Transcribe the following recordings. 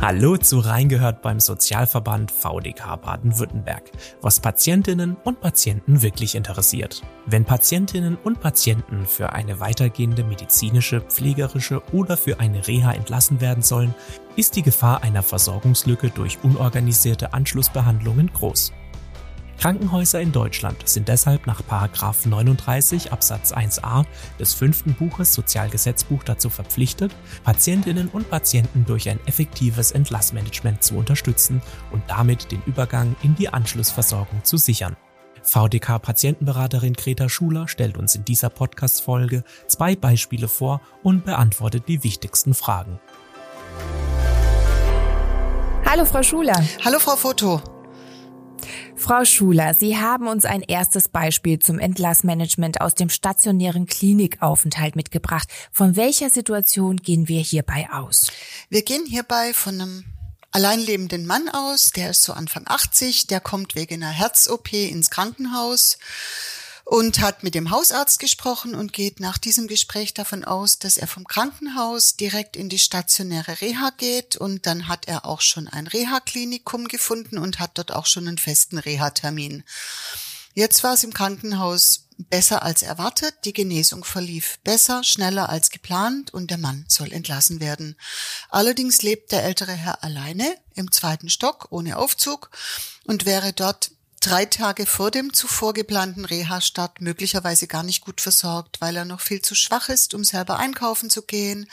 Hallo zu Reingehört beim Sozialverband VDK Baden-Württemberg, was Patientinnen und Patienten wirklich interessiert. Wenn Patientinnen und Patienten für eine weitergehende medizinische, pflegerische oder für eine Reha entlassen werden sollen, ist die Gefahr einer Versorgungslücke durch unorganisierte Anschlussbehandlungen groß. Krankenhäuser in Deutschland sind deshalb nach 39 Absatz 1a des fünften Buches Sozialgesetzbuch dazu verpflichtet, Patientinnen und Patienten durch ein effektives Entlassmanagement zu unterstützen und damit den Übergang in die Anschlussversorgung zu sichern. VDK-Patientenberaterin Greta Schuler stellt uns in dieser Podcast-Folge zwei Beispiele vor und beantwortet die wichtigsten Fragen. Hallo Frau Schuler. Hallo Frau Foto. Frau Schuler, Sie haben uns ein erstes Beispiel zum Entlassmanagement aus dem stationären Klinikaufenthalt mitgebracht. Von welcher Situation gehen wir hierbei aus? Wir gehen hierbei von einem alleinlebenden Mann aus, der ist so Anfang 80, der kommt wegen einer Herz-OP ins Krankenhaus und hat mit dem Hausarzt gesprochen und geht nach diesem Gespräch davon aus, dass er vom Krankenhaus direkt in die stationäre Reha geht und dann hat er auch schon ein Reha-Klinikum gefunden und hat dort auch schon einen festen Reha-Termin. Jetzt war es im Krankenhaus besser als erwartet. Die Genesung verlief besser, schneller als geplant und der Mann soll entlassen werden. Allerdings lebt der ältere Herr alleine im zweiten Stock ohne Aufzug und wäre dort drei Tage vor dem zuvor geplanten Reha-Start möglicherweise gar nicht gut versorgt, weil er noch viel zu schwach ist, um selber einkaufen zu gehen.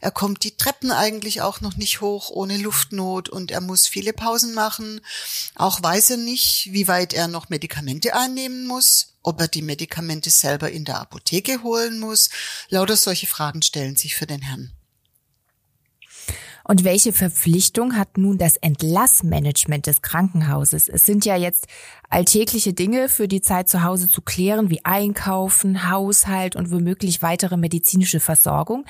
Er kommt die Treppen eigentlich auch noch nicht hoch ohne Luftnot und er muss viele Pausen machen. Auch weiß er nicht, wie weit er noch Medikamente einnehmen muss, ob er die Medikamente selber in der Apotheke holen muss. Lauter solche Fragen stellen sich für den Herrn. Und welche Verpflichtung hat nun das Entlassmanagement des Krankenhauses? Es sind ja jetzt alltägliche Dinge für die Zeit zu Hause zu klären, wie Einkaufen, Haushalt und womöglich weitere medizinische Versorgung.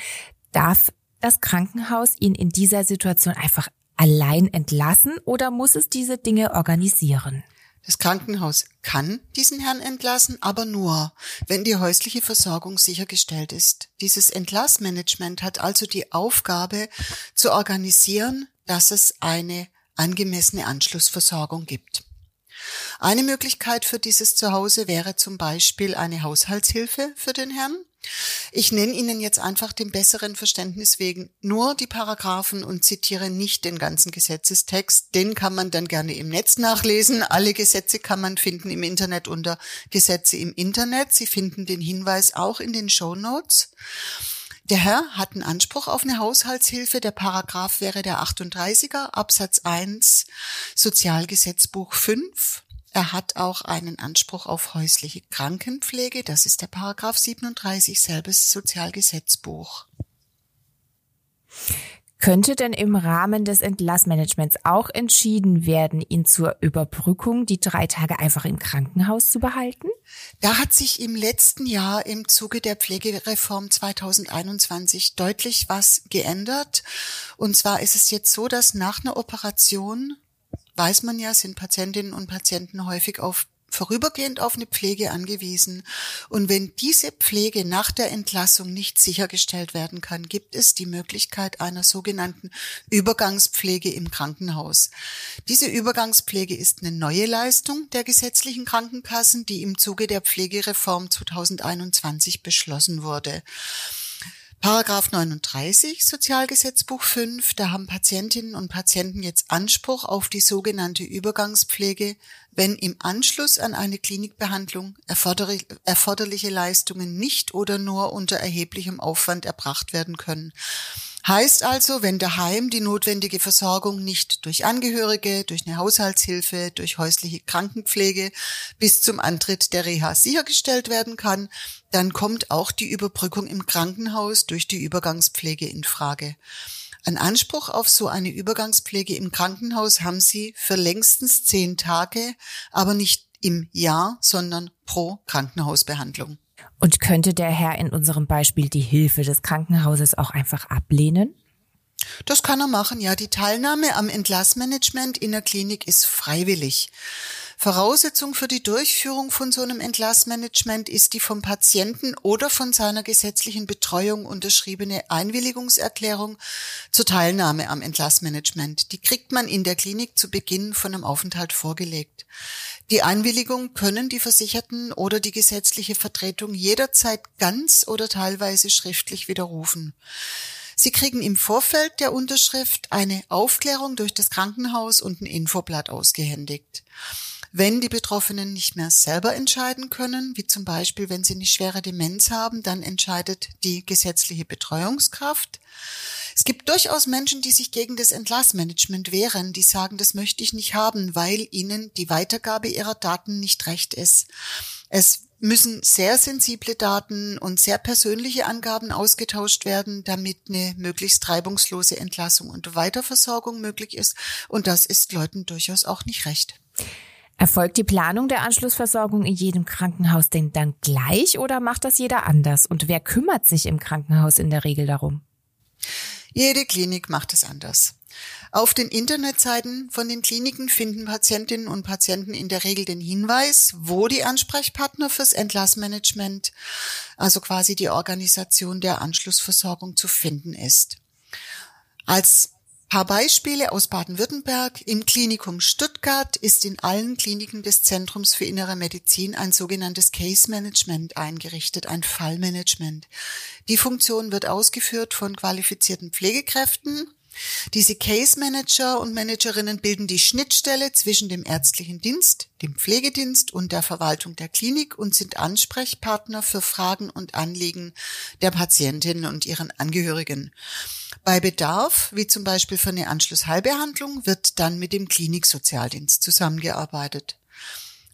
Darf das Krankenhaus ihn in dieser Situation einfach allein entlassen oder muss es diese Dinge organisieren? Das Krankenhaus kann diesen Herrn entlassen, aber nur, wenn die häusliche Versorgung sichergestellt ist. Dieses Entlassmanagement hat also die Aufgabe zu organisieren, dass es eine angemessene Anschlussversorgung gibt. Eine Möglichkeit für dieses Zuhause wäre zum Beispiel eine Haushaltshilfe für den Herrn. Ich nenne Ihnen jetzt einfach dem besseren Verständnis wegen nur die Paragraphen und zitiere nicht den ganzen Gesetzestext. Den kann man dann gerne im Netz nachlesen. Alle Gesetze kann man finden im Internet unter Gesetze im Internet. Sie finden den Hinweis auch in den Show Notes. Der Herr hat einen Anspruch auf eine Haushaltshilfe. Der Paragraph wäre der 38er Absatz 1 Sozialgesetzbuch 5. Er hat auch einen Anspruch auf häusliche Krankenpflege. Das ist der Paragraph 37 selbes Sozialgesetzbuch. Könnte denn im Rahmen des Entlassmanagements auch entschieden werden, ihn zur Überbrückung die drei Tage einfach im Krankenhaus zu behalten? Da hat sich im letzten Jahr im Zuge der Pflegereform 2021 deutlich was geändert. Und zwar ist es jetzt so, dass nach einer Operation weiß man ja, sind Patientinnen und Patienten häufig auf vorübergehend auf eine Pflege angewiesen. Und wenn diese Pflege nach der Entlassung nicht sichergestellt werden kann, gibt es die Möglichkeit einer sogenannten Übergangspflege im Krankenhaus. Diese Übergangspflege ist eine neue Leistung der gesetzlichen Krankenkassen, die im Zuge der Pflegereform 2021 beschlossen wurde. Paragraph 39 Sozialgesetzbuch 5, da haben Patientinnen und Patienten jetzt Anspruch auf die sogenannte Übergangspflege, wenn im Anschluss an eine Klinikbehandlung erforderliche Leistungen nicht oder nur unter erheblichem Aufwand erbracht werden können. Heißt also, wenn daheim die notwendige Versorgung nicht durch Angehörige, durch eine Haushaltshilfe, durch häusliche Krankenpflege bis zum Antritt der Reha sichergestellt werden kann, dann kommt auch die Überbrückung im Krankenhaus durch die Übergangspflege in Frage. Ein Anspruch auf so eine Übergangspflege im Krankenhaus haben Sie für längstens zehn Tage, aber nicht im Jahr, sondern pro Krankenhausbehandlung. Und könnte der Herr in unserem Beispiel die Hilfe des Krankenhauses auch einfach ablehnen? Das kann er machen, ja. Die Teilnahme am Entlassmanagement in der Klinik ist freiwillig. Voraussetzung für die Durchführung von so einem Entlassmanagement ist die vom Patienten oder von seiner gesetzlichen Betreuung unterschriebene Einwilligungserklärung zur Teilnahme am Entlassmanagement. Die kriegt man in der Klinik zu Beginn von einem Aufenthalt vorgelegt. Die Einwilligung können die Versicherten oder die gesetzliche Vertretung jederzeit ganz oder teilweise schriftlich widerrufen. Sie kriegen im Vorfeld der Unterschrift eine Aufklärung durch das Krankenhaus und ein Infoblatt ausgehändigt. Wenn die Betroffenen nicht mehr selber entscheiden können, wie zum Beispiel, wenn sie eine schwere Demenz haben, dann entscheidet die gesetzliche Betreuungskraft. Es gibt durchaus Menschen, die sich gegen das Entlassmanagement wehren, die sagen, das möchte ich nicht haben, weil ihnen die Weitergabe ihrer Daten nicht recht ist. Es müssen sehr sensible Daten und sehr persönliche Angaben ausgetauscht werden, damit eine möglichst reibungslose Entlassung und Weiterversorgung möglich ist. Und das ist Leuten durchaus auch nicht recht. Erfolgt die Planung der Anschlussversorgung in jedem Krankenhaus denn dann gleich oder macht das jeder anders? Und wer kümmert sich im Krankenhaus in der Regel darum? Jede Klinik macht es anders. Auf den Internetseiten von den Kliniken finden Patientinnen und Patienten in der Regel den Hinweis, wo die Ansprechpartner fürs Entlassmanagement, also quasi die Organisation der Anschlussversorgung zu finden ist. Als paar Beispiele aus Baden-Württemberg. Im Klinikum Stuttgart ist in allen Kliniken des Zentrums für Innere Medizin ein sogenanntes Case Management eingerichtet, ein Fallmanagement. Die Funktion wird ausgeführt von qualifizierten Pflegekräften diese Case Manager und Managerinnen bilden die Schnittstelle zwischen dem ärztlichen Dienst, dem Pflegedienst und der Verwaltung der Klinik und sind Ansprechpartner für Fragen und Anliegen der Patientinnen und ihren Angehörigen. Bei Bedarf, wie zum Beispiel für eine Anschlussheilbehandlung, wird dann mit dem Kliniksozialdienst zusammengearbeitet.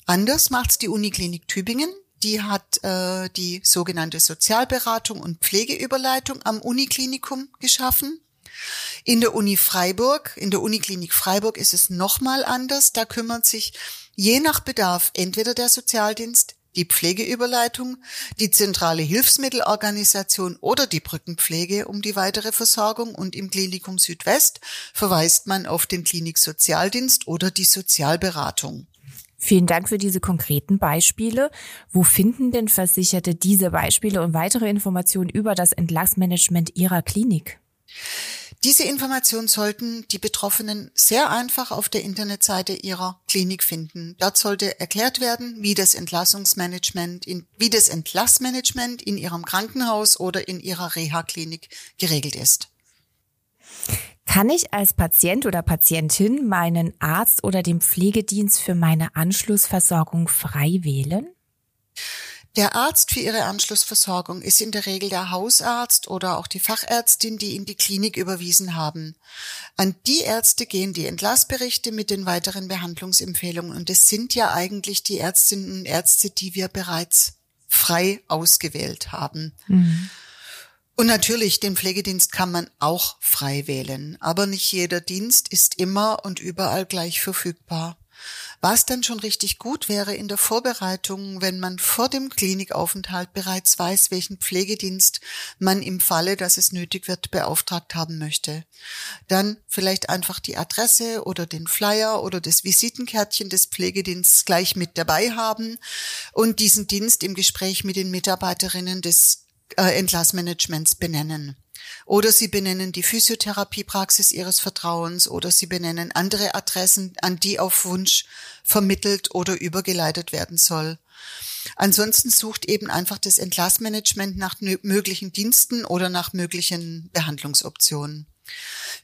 Anders macht's die Uniklinik Tübingen. Die hat äh, die sogenannte Sozialberatung und Pflegeüberleitung am Uniklinikum geschaffen. In der Uni Freiburg, in der Uniklinik Freiburg ist es nochmal anders. Da kümmert sich je nach Bedarf entweder der Sozialdienst, die Pflegeüberleitung, die zentrale Hilfsmittelorganisation oder die Brückenpflege um die weitere Versorgung und im Klinikum Südwest verweist man auf den Kliniksozialdienst oder die Sozialberatung. Vielen Dank für diese konkreten Beispiele. Wo finden denn Versicherte diese Beispiele und weitere Informationen über das Entlassmanagement ihrer Klinik? Diese Informationen sollten die Betroffenen sehr einfach auf der Internetseite ihrer Klinik finden. Dort sollte erklärt werden, wie das Entlassungsmanagement, in, wie das Entlassmanagement in ihrem Krankenhaus oder in ihrer Reha-Klinik geregelt ist. Kann ich als Patient oder Patientin meinen Arzt oder den Pflegedienst für meine Anschlussversorgung frei wählen? Der Arzt für ihre Anschlussversorgung ist in der Regel der Hausarzt oder auch die Fachärztin, die in die Klinik überwiesen haben. An die Ärzte gehen die Entlassberichte mit den weiteren Behandlungsempfehlungen und es sind ja eigentlich die Ärztinnen und Ärzte, die wir bereits frei ausgewählt haben. Mhm. Und natürlich, den Pflegedienst kann man auch frei wählen, aber nicht jeder Dienst ist immer und überall gleich verfügbar. Was dann schon richtig gut wäre in der Vorbereitung, wenn man vor dem Klinikaufenthalt bereits weiß, welchen Pflegedienst man im Falle, dass es nötig wird, beauftragt haben möchte. Dann vielleicht einfach die Adresse oder den Flyer oder das Visitenkärtchen des Pflegedienstes gleich mit dabei haben und diesen Dienst im Gespräch mit den Mitarbeiterinnen des äh, Entlassmanagements benennen. Oder Sie benennen die Physiotherapiepraxis Ihres Vertrauens oder Sie benennen andere Adressen, an die auf Wunsch vermittelt oder übergeleitet werden soll. Ansonsten sucht eben einfach das Entlassmanagement nach möglichen Diensten oder nach möglichen Behandlungsoptionen.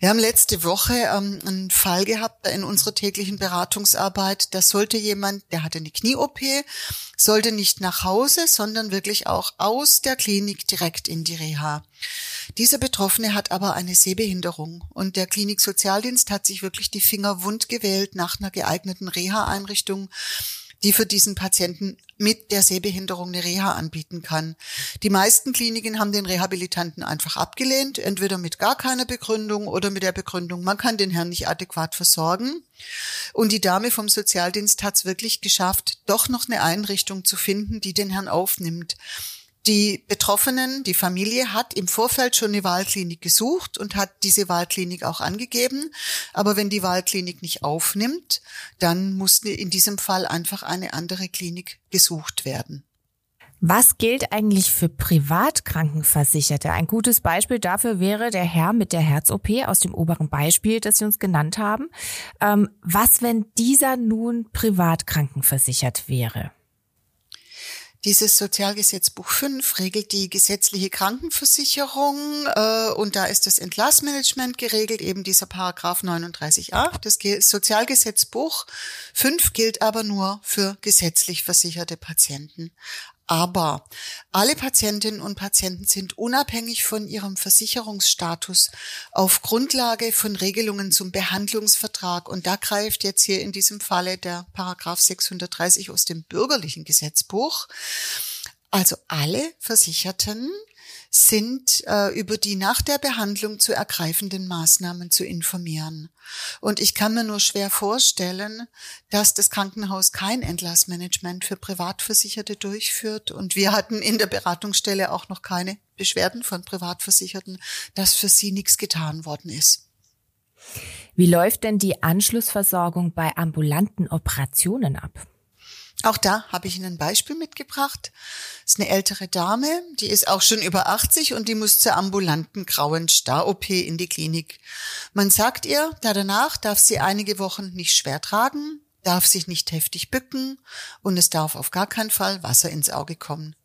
Wir haben letzte Woche ähm, einen Fall gehabt in unserer täglichen Beratungsarbeit. Da sollte jemand, der hatte eine Knie-OP, sollte nicht nach Hause, sondern wirklich auch aus der Klinik direkt in die Reha. Dieser Betroffene hat aber eine Sehbehinderung und der Kliniksozialdienst hat sich wirklich die Finger wund gewählt nach einer geeigneten Reha-Einrichtung die für diesen Patienten mit der Sehbehinderung eine Reha anbieten kann. Die meisten Kliniken haben den Rehabilitanten einfach abgelehnt, entweder mit gar keiner Begründung oder mit der Begründung, man kann den Herrn nicht adäquat versorgen. Und die Dame vom Sozialdienst hat es wirklich geschafft, doch noch eine Einrichtung zu finden, die den Herrn aufnimmt. Die Betroffenen, die Familie hat im Vorfeld schon eine Wahlklinik gesucht und hat diese Wahlklinik auch angegeben. Aber wenn die Wahlklinik nicht aufnimmt, dann muss in diesem Fall einfach eine andere Klinik gesucht werden. Was gilt eigentlich für Privatkrankenversicherte? Ein gutes Beispiel dafür wäre der Herr mit der Herz-OP aus dem oberen Beispiel, das Sie uns genannt haben. Ähm, was, wenn dieser nun privatkrankenversichert wäre? Dieses Sozialgesetzbuch 5 regelt die gesetzliche Krankenversicherung äh, und da ist das Entlassmanagement geregelt, eben dieser Paragraph 39a. Das Sozialgesetzbuch 5 gilt aber nur für gesetzlich versicherte Patienten. Aber alle Patientinnen und Patienten sind unabhängig von ihrem Versicherungsstatus auf Grundlage von Regelungen zum Behandlungsvertrag. Und da greift jetzt hier in diesem Falle der Paragraph 630 aus dem bürgerlichen Gesetzbuch. Also alle Versicherten sind äh, über die nach der Behandlung zu ergreifenden Maßnahmen zu informieren. Und ich kann mir nur schwer vorstellen, dass das Krankenhaus kein Entlassmanagement für Privatversicherte durchführt. Und wir hatten in der Beratungsstelle auch noch keine Beschwerden von Privatversicherten, dass für sie nichts getan worden ist. Wie läuft denn die Anschlussversorgung bei ambulanten Operationen ab? Auch da habe ich Ihnen ein Beispiel mitgebracht. Das ist eine ältere Dame, die ist auch schon über 80 und die muss zur ambulanten grauen Star-OP in die Klinik. Man sagt ihr, da danach darf sie einige Wochen nicht schwer tragen, darf sich nicht heftig bücken und es darf auf gar keinen Fall Wasser ins Auge kommen.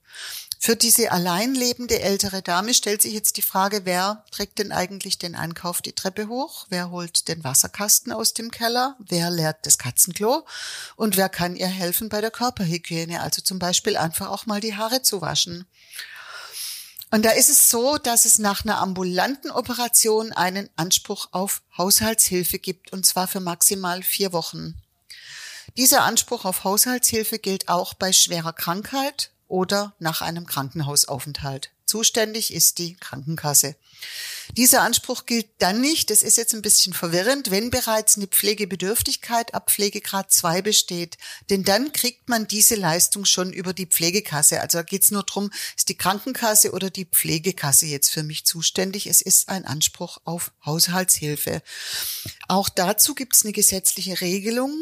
Für diese allein lebende ältere Dame stellt sich jetzt die Frage, wer trägt denn eigentlich den Einkauf die Treppe hoch? Wer holt den Wasserkasten aus dem Keller? Wer leert das Katzenklo? Und wer kann ihr helfen bei der Körperhygiene? Also zum Beispiel einfach auch mal die Haare zu waschen. Und da ist es so, dass es nach einer ambulanten Operation einen Anspruch auf Haushaltshilfe gibt, und zwar für maximal vier Wochen. Dieser Anspruch auf Haushaltshilfe gilt auch bei schwerer Krankheit, oder nach einem Krankenhausaufenthalt. Zuständig ist die Krankenkasse. Dieser Anspruch gilt dann nicht, das ist jetzt ein bisschen verwirrend, wenn bereits eine Pflegebedürftigkeit ab Pflegegrad 2 besteht. Denn dann kriegt man diese Leistung schon über die Pflegekasse. Also da geht es nur darum, ist die Krankenkasse oder die Pflegekasse jetzt für mich zuständig. Es ist ein Anspruch auf Haushaltshilfe. Auch dazu gibt es eine gesetzliche Regelung,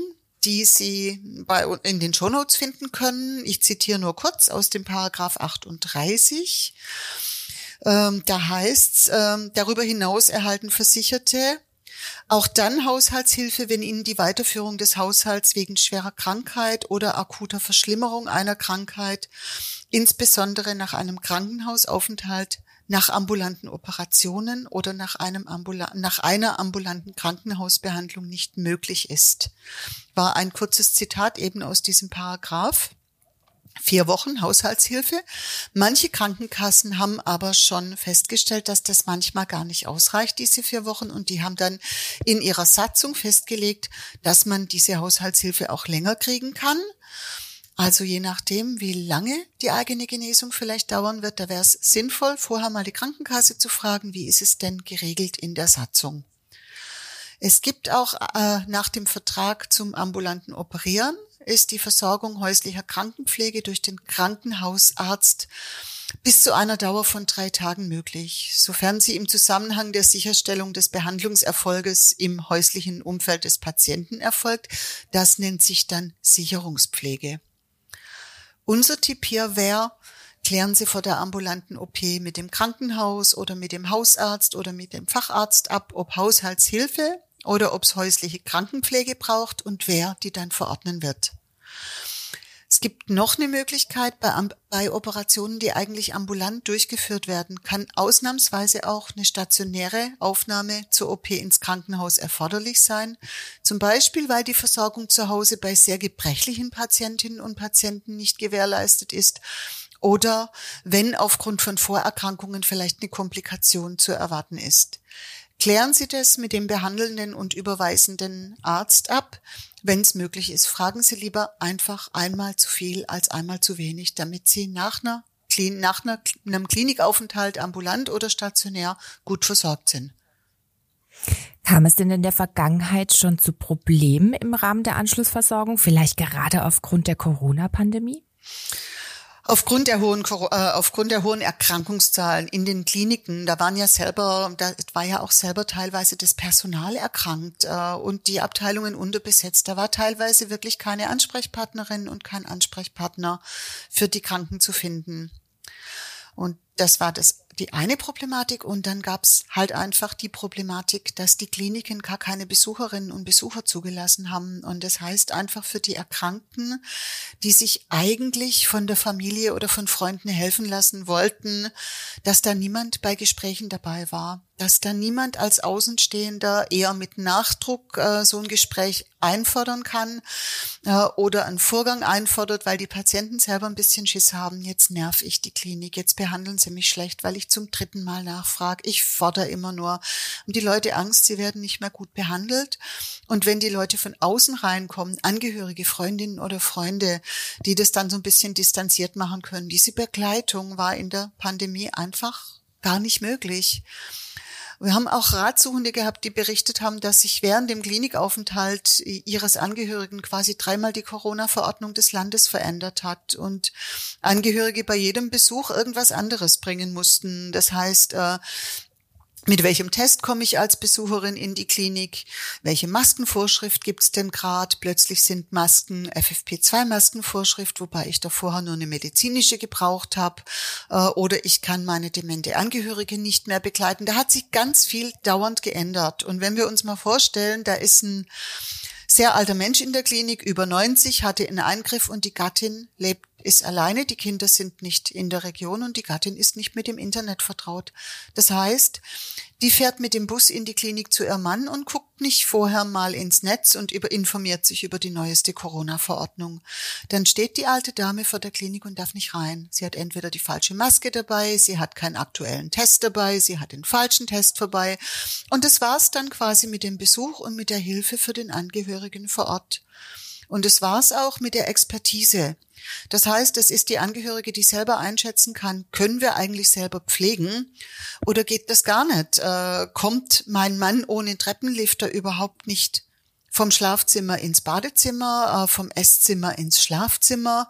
die Sie bei, in den Shownotes finden können. Ich zitiere nur kurz aus dem Paragraph 38. Ähm, da heißt ähm, darüber hinaus erhalten Versicherte auch dann Haushaltshilfe, wenn ihnen die Weiterführung des Haushalts wegen schwerer Krankheit oder akuter Verschlimmerung einer Krankheit, insbesondere nach einem Krankenhausaufenthalt, nach ambulanten Operationen oder nach, einem Ambula nach einer ambulanten Krankenhausbehandlung nicht möglich ist. War ein kurzes Zitat eben aus diesem Paragraph. Vier Wochen Haushaltshilfe. Manche Krankenkassen haben aber schon festgestellt, dass das manchmal gar nicht ausreicht, diese vier Wochen. Und die haben dann in ihrer Satzung festgelegt, dass man diese Haushaltshilfe auch länger kriegen kann. Also je nachdem, wie lange die eigene Genesung vielleicht dauern wird, da wäre es sinnvoll, vorher mal die Krankenkasse zu fragen, wie ist es denn geregelt in der Satzung. Es gibt auch äh, nach dem Vertrag zum ambulanten Operieren ist die Versorgung häuslicher Krankenpflege durch den Krankenhausarzt bis zu einer Dauer von drei Tagen möglich, sofern sie im Zusammenhang der Sicherstellung des Behandlungserfolges im häuslichen Umfeld des Patienten erfolgt. Das nennt sich dann Sicherungspflege. Unser Tipp hier wäre, klären Sie vor der ambulanten OP mit dem Krankenhaus oder mit dem Hausarzt oder mit dem Facharzt ab, ob Haushaltshilfe oder ob es häusliche Krankenpflege braucht und wer die dann verordnen wird. Es gibt noch eine Möglichkeit bei, bei, Operationen, die eigentlich ambulant durchgeführt werden, kann ausnahmsweise auch eine stationäre Aufnahme zur OP ins Krankenhaus erforderlich sein. Zum Beispiel, weil die Versorgung zu Hause bei sehr gebrechlichen Patientinnen und Patienten nicht gewährleistet ist oder wenn aufgrund von Vorerkrankungen vielleicht eine Komplikation zu erwarten ist. Klären Sie das mit dem behandelnden und überweisenden Arzt ab. Wenn es möglich ist, fragen Sie lieber einfach einmal zu viel als einmal zu wenig, damit Sie nach, einer, nach einem Klinikaufenthalt ambulant oder stationär gut versorgt sind. Kam es denn in der Vergangenheit schon zu Problemen im Rahmen der Anschlussversorgung, vielleicht gerade aufgrund der Corona-Pandemie? Aufgrund der hohen, äh, aufgrund der hohen Erkrankungszahlen in den Kliniken, da waren ja selber, da war ja auch selber teilweise das Personal erkrankt äh, und die Abteilungen unterbesetzt. Da war teilweise wirklich keine Ansprechpartnerin und kein Ansprechpartner für die Kranken zu finden. Und das war das die eine Problematik und dann gab's halt einfach die Problematik, dass die Kliniken gar keine Besucherinnen und Besucher zugelassen haben. Und das heißt einfach für die Erkrankten, die sich eigentlich von der Familie oder von Freunden helfen lassen wollten, dass da niemand bei Gesprächen dabei war dass da niemand als Außenstehender eher mit Nachdruck äh, so ein Gespräch einfordern kann äh, oder einen Vorgang einfordert, weil die Patienten selber ein bisschen Schiss haben. Jetzt nerv ich die Klinik, jetzt behandeln sie mich schlecht, weil ich zum dritten Mal nachfrage. Ich fordere immer nur. Und die Leute Angst, sie werden nicht mehr gut behandelt. Und wenn die Leute von außen reinkommen, Angehörige, Freundinnen oder Freunde, die das dann so ein bisschen distanziert machen können, diese Begleitung war in der Pandemie einfach gar nicht möglich. Wir haben auch Ratsuchende gehabt, die berichtet haben, dass sich während dem Klinikaufenthalt ihres Angehörigen quasi dreimal die Corona-Verordnung des Landes verändert hat und Angehörige bei jedem Besuch irgendwas anderes bringen mussten. Das heißt, äh, mit welchem Test komme ich als Besucherin in die Klinik? Welche Maskenvorschrift gibt's denn gerade? Plötzlich sind Masken FFP2-Maskenvorschrift, wobei ich da vorher nur eine medizinische gebraucht habe. Äh, oder ich kann meine demente Angehörige nicht mehr begleiten. Da hat sich ganz viel dauernd geändert. Und wenn wir uns mal vorstellen, da ist ein sehr alter Mensch in der Klinik, über 90, hatte einen Eingriff und die Gattin lebt, ist alleine, die Kinder sind nicht in der Region und die Gattin ist nicht mit dem Internet vertraut. Das heißt, die fährt mit dem Bus in die Klinik zu ihrem Mann und guckt nicht vorher mal ins Netz und über, informiert sich über die neueste Corona-Verordnung. Dann steht die alte Dame vor der Klinik und darf nicht rein. Sie hat entweder die falsche Maske dabei, sie hat keinen aktuellen Test dabei, sie hat den falschen Test vorbei. Und das war's dann quasi mit dem Besuch und mit der Hilfe für den Angehörigen vor Ort. Und es war's auch mit der Expertise. Das heißt, es ist die Angehörige, die selber einschätzen kann, können wir eigentlich selber pflegen oder geht das gar nicht? Äh, kommt mein Mann ohne Treppenlifter überhaupt nicht vom Schlafzimmer ins Badezimmer, äh, vom Esszimmer ins Schlafzimmer?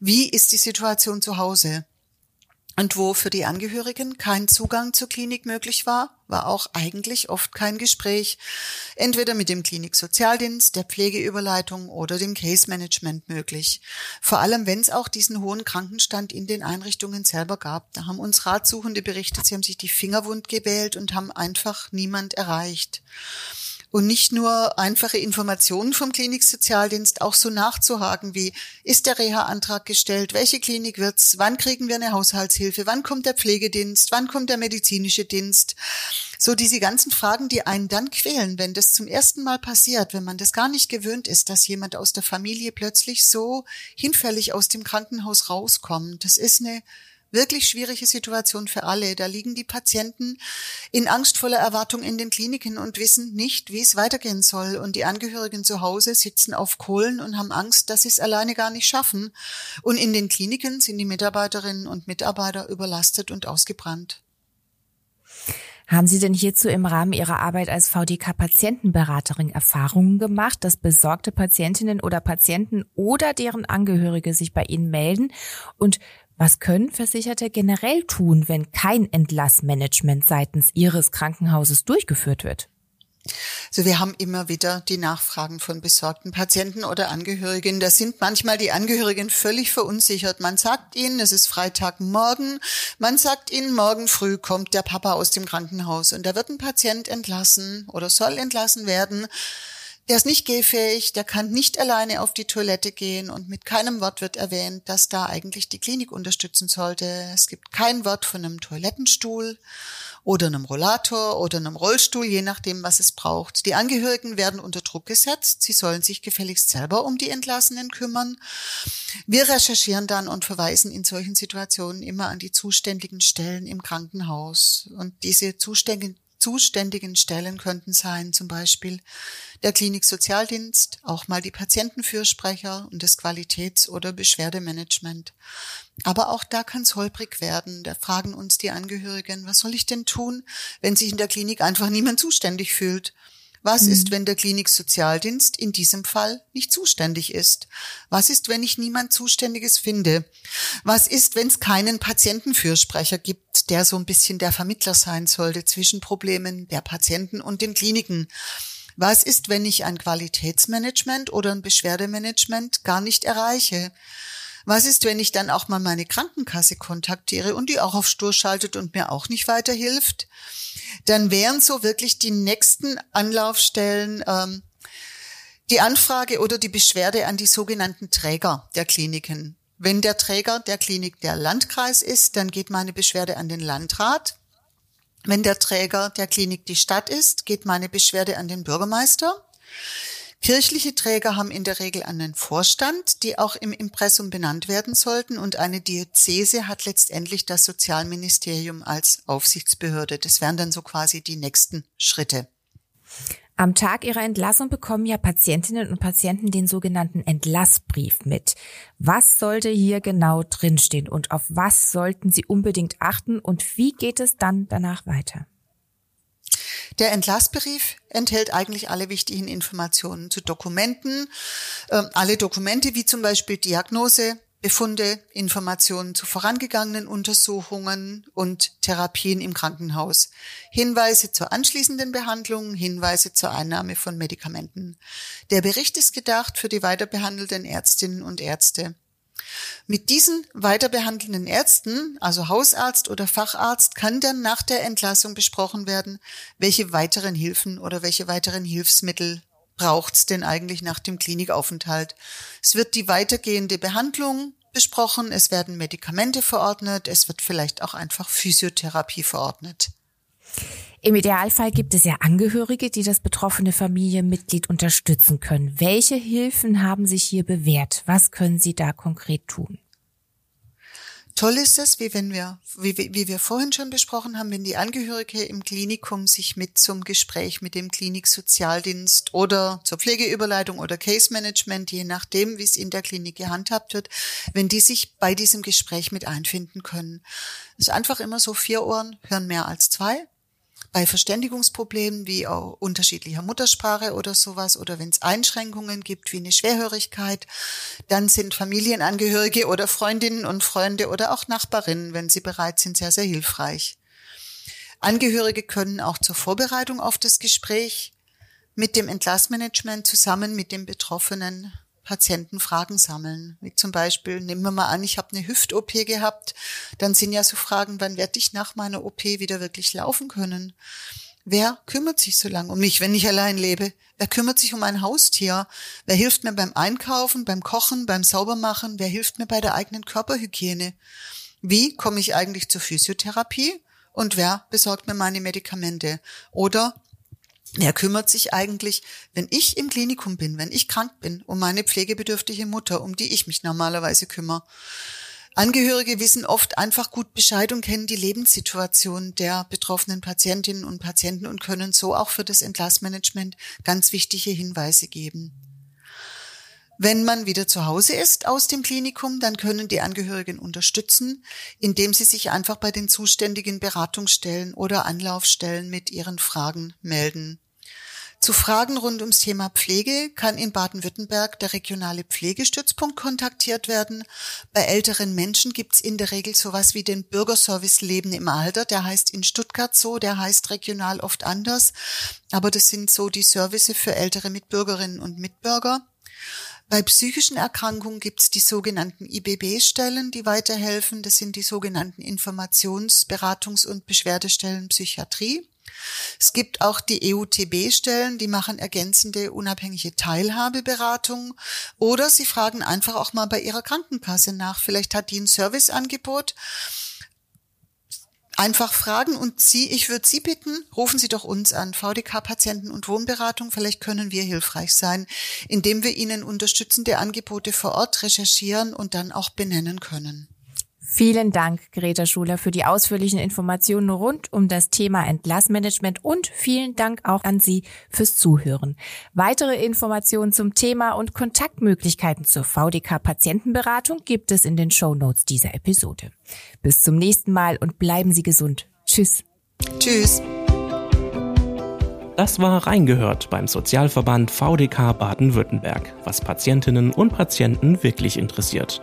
Wie ist die Situation zu Hause? Und wo für die Angehörigen kein Zugang zur Klinik möglich war, war auch eigentlich oft kein Gespräch, entweder mit dem Kliniksozialdienst, der Pflegeüberleitung oder dem Case Management möglich. Vor allem, wenn es auch diesen hohen Krankenstand in den Einrichtungen selber gab. Da haben uns Ratsuchende berichtet, sie haben sich die Finger wund gewählt und haben einfach niemand erreicht und nicht nur einfache Informationen vom Kliniksozialdienst, auch so nachzuhaken wie, ist der Reha-Antrag gestellt, welche Klinik wird's, wann kriegen wir eine Haushaltshilfe, wann kommt der Pflegedienst, wann kommt der medizinische Dienst. So diese ganzen Fragen, die einen dann quälen, wenn das zum ersten Mal passiert, wenn man das gar nicht gewöhnt ist, dass jemand aus der Familie plötzlich so hinfällig aus dem Krankenhaus rauskommt. Das ist eine wirklich schwierige Situation für alle. Da liegen die Patienten in angstvoller Erwartung in den Kliniken und wissen nicht, wie es weitergehen soll. Und die Angehörigen zu Hause sitzen auf Kohlen und haben Angst, dass sie es alleine gar nicht schaffen. Und in den Kliniken sind die Mitarbeiterinnen und Mitarbeiter überlastet und ausgebrannt. Haben Sie denn hierzu im Rahmen Ihrer Arbeit als VDK-Patientenberaterin Erfahrungen gemacht, dass besorgte Patientinnen oder Patienten oder deren Angehörige sich bei Ihnen melden und was können Versicherte generell tun, wenn kein Entlassmanagement seitens ihres Krankenhauses durchgeführt wird? Also wir haben immer wieder die Nachfragen von besorgten Patienten oder Angehörigen. Da sind manchmal die Angehörigen völlig verunsichert. Man sagt ihnen, es ist Freitagmorgen. Man sagt ihnen, morgen früh kommt der Papa aus dem Krankenhaus und da wird ein Patient entlassen oder soll entlassen werden. Der ist nicht gehfähig, der kann nicht alleine auf die Toilette gehen und mit keinem Wort wird erwähnt, dass da eigentlich die Klinik unterstützen sollte. Es gibt kein Wort von einem Toilettenstuhl oder einem Rollator oder einem Rollstuhl, je nachdem, was es braucht. Die Angehörigen werden unter Druck gesetzt. Sie sollen sich gefälligst selber um die Entlassenen kümmern. Wir recherchieren dann und verweisen in solchen Situationen immer an die zuständigen Stellen im Krankenhaus. Und diese zuständigen zuständigen Stellen könnten sein, zum Beispiel der Kliniksozialdienst, auch mal die Patientenfürsprecher und das Qualitäts- oder Beschwerdemanagement. Aber auch da kann es holprig werden. Da fragen uns die Angehörigen, was soll ich denn tun, wenn sich in der Klinik einfach niemand zuständig fühlt? Was mhm. ist, wenn der Kliniksozialdienst in diesem Fall nicht zuständig ist? Was ist, wenn ich niemand Zuständiges finde? Was ist, wenn es keinen Patientenfürsprecher gibt, der so ein bisschen der Vermittler sein sollte zwischen Problemen der Patienten und den Kliniken? Was ist, wenn ich ein Qualitätsmanagement oder ein Beschwerdemanagement gar nicht erreiche? Was ist, wenn ich dann auch mal meine Krankenkasse kontaktiere und die auch auf Stur schaltet und mir auch nicht weiterhilft? Dann wären so wirklich die nächsten Anlaufstellen ähm, die Anfrage oder die Beschwerde an die sogenannten Träger der Kliniken. Wenn der Träger der Klinik der Landkreis ist, dann geht meine Beschwerde an den Landrat. Wenn der Träger der Klinik die Stadt ist, geht meine Beschwerde an den Bürgermeister. Kirchliche Träger haben in der Regel einen Vorstand, die auch im Impressum benannt werden sollten, und eine Diözese hat letztendlich das Sozialministerium als Aufsichtsbehörde. Das wären dann so quasi die nächsten Schritte. Am Tag ihrer Entlassung bekommen ja Patientinnen und Patienten den sogenannten Entlassbrief mit. Was sollte hier genau drinstehen und auf was sollten sie unbedingt achten und wie geht es dann danach weiter? Der Entlassbrief enthält eigentlich alle wichtigen Informationen zu Dokumenten, äh, alle Dokumente wie zum Beispiel Diagnose, Befunde, Informationen zu vorangegangenen Untersuchungen und Therapien im Krankenhaus, Hinweise zur anschließenden Behandlung, Hinweise zur Einnahme von Medikamenten. Der Bericht ist gedacht für die weiterbehandelten Ärztinnen und Ärzte. Mit diesen weiterbehandelnden Ärzten, also Hausarzt oder Facharzt, kann dann nach der Entlassung besprochen werden, welche weiteren Hilfen oder welche weiteren Hilfsmittel braucht's denn eigentlich nach dem Klinikaufenthalt. Es wird die weitergehende Behandlung besprochen, es werden Medikamente verordnet, es wird vielleicht auch einfach Physiotherapie verordnet. Im Idealfall gibt es ja Angehörige, die das betroffene Familienmitglied unterstützen können. Welche Hilfen haben sich hier bewährt? Was können Sie da konkret tun? Toll ist es, wie wenn wir, wie, wie wir vorhin schon besprochen haben, wenn die Angehörige im Klinikum sich mit zum Gespräch mit dem Kliniksozialdienst oder zur Pflegeüberleitung oder Case Management, je nachdem, wie es in der Klinik gehandhabt wird, wenn die sich bei diesem Gespräch mit einfinden können. Es ist einfach immer so, vier Ohren hören mehr als zwei bei Verständigungsproblemen wie auch unterschiedlicher Muttersprache oder sowas oder wenn es Einschränkungen gibt wie eine Schwerhörigkeit, dann sind Familienangehörige oder Freundinnen und Freunde oder auch Nachbarinnen, wenn sie bereit sind, sehr, sehr hilfreich. Angehörige können auch zur Vorbereitung auf das Gespräch mit dem Entlassmanagement zusammen mit dem Betroffenen Patienten Fragen sammeln. Wie zum Beispiel, nehmen wir mal an, ich habe eine Hüft-OP gehabt, dann sind ja so Fragen, wann werde ich nach meiner OP wieder wirklich laufen können? Wer kümmert sich so lange um mich, wenn ich allein lebe? Wer kümmert sich um mein Haustier? Wer hilft mir beim Einkaufen, beim Kochen, beim Saubermachen? Wer hilft mir bei der eigenen Körperhygiene? Wie komme ich eigentlich zur Physiotherapie? Und wer besorgt mir meine Medikamente? Oder Wer kümmert sich eigentlich, wenn ich im Klinikum bin, wenn ich krank bin, um meine pflegebedürftige Mutter, um die ich mich normalerweise kümmere? Angehörige wissen oft einfach gut Bescheid und kennen die Lebenssituation der betroffenen Patientinnen und Patienten und können so auch für das Entlassmanagement ganz wichtige Hinweise geben. Wenn man wieder zu Hause ist aus dem Klinikum, dann können die Angehörigen unterstützen, indem sie sich einfach bei den zuständigen Beratungsstellen oder Anlaufstellen mit ihren Fragen melden. Zu Fragen rund ums Thema Pflege kann in Baden-Württemberg der regionale Pflegestützpunkt kontaktiert werden. Bei älteren Menschen gibt's in der Regel sowas wie den Bürgerservice Leben im Alter. Der heißt in Stuttgart so, der heißt regional oft anders. Aber das sind so die Services für ältere Mitbürgerinnen und Mitbürger. Bei psychischen Erkrankungen gibt's die sogenannten IBB-Stellen, die weiterhelfen. Das sind die sogenannten Informations-, Beratungs- und Beschwerdestellen Psychiatrie. Es gibt auch die EUTB-Stellen, die machen ergänzende unabhängige Teilhabeberatung oder sie fragen einfach auch mal bei ihrer Krankenkasse nach. Vielleicht hat die ein Serviceangebot. Einfach fragen und Sie, ich würde Sie bitten, rufen Sie doch uns an, VDK-Patienten und Wohnberatung. Vielleicht können wir hilfreich sein, indem wir Ihnen unterstützende Angebote vor Ort recherchieren und dann auch benennen können. Vielen Dank, Greta Schuler, für die ausführlichen Informationen rund um das Thema Entlassmanagement und vielen Dank auch an Sie fürs Zuhören. Weitere Informationen zum Thema und Kontaktmöglichkeiten zur VDK Patientenberatung gibt es in den Show Notes dieser Episode. Bis zum nächsten Mal und bleiben Sie gesund. Tschüss. Tschüss. Das war reingehört beim Sozialverband VDK Baden-Württemberg, was Patientinnen und Patienten wirklich interessiert.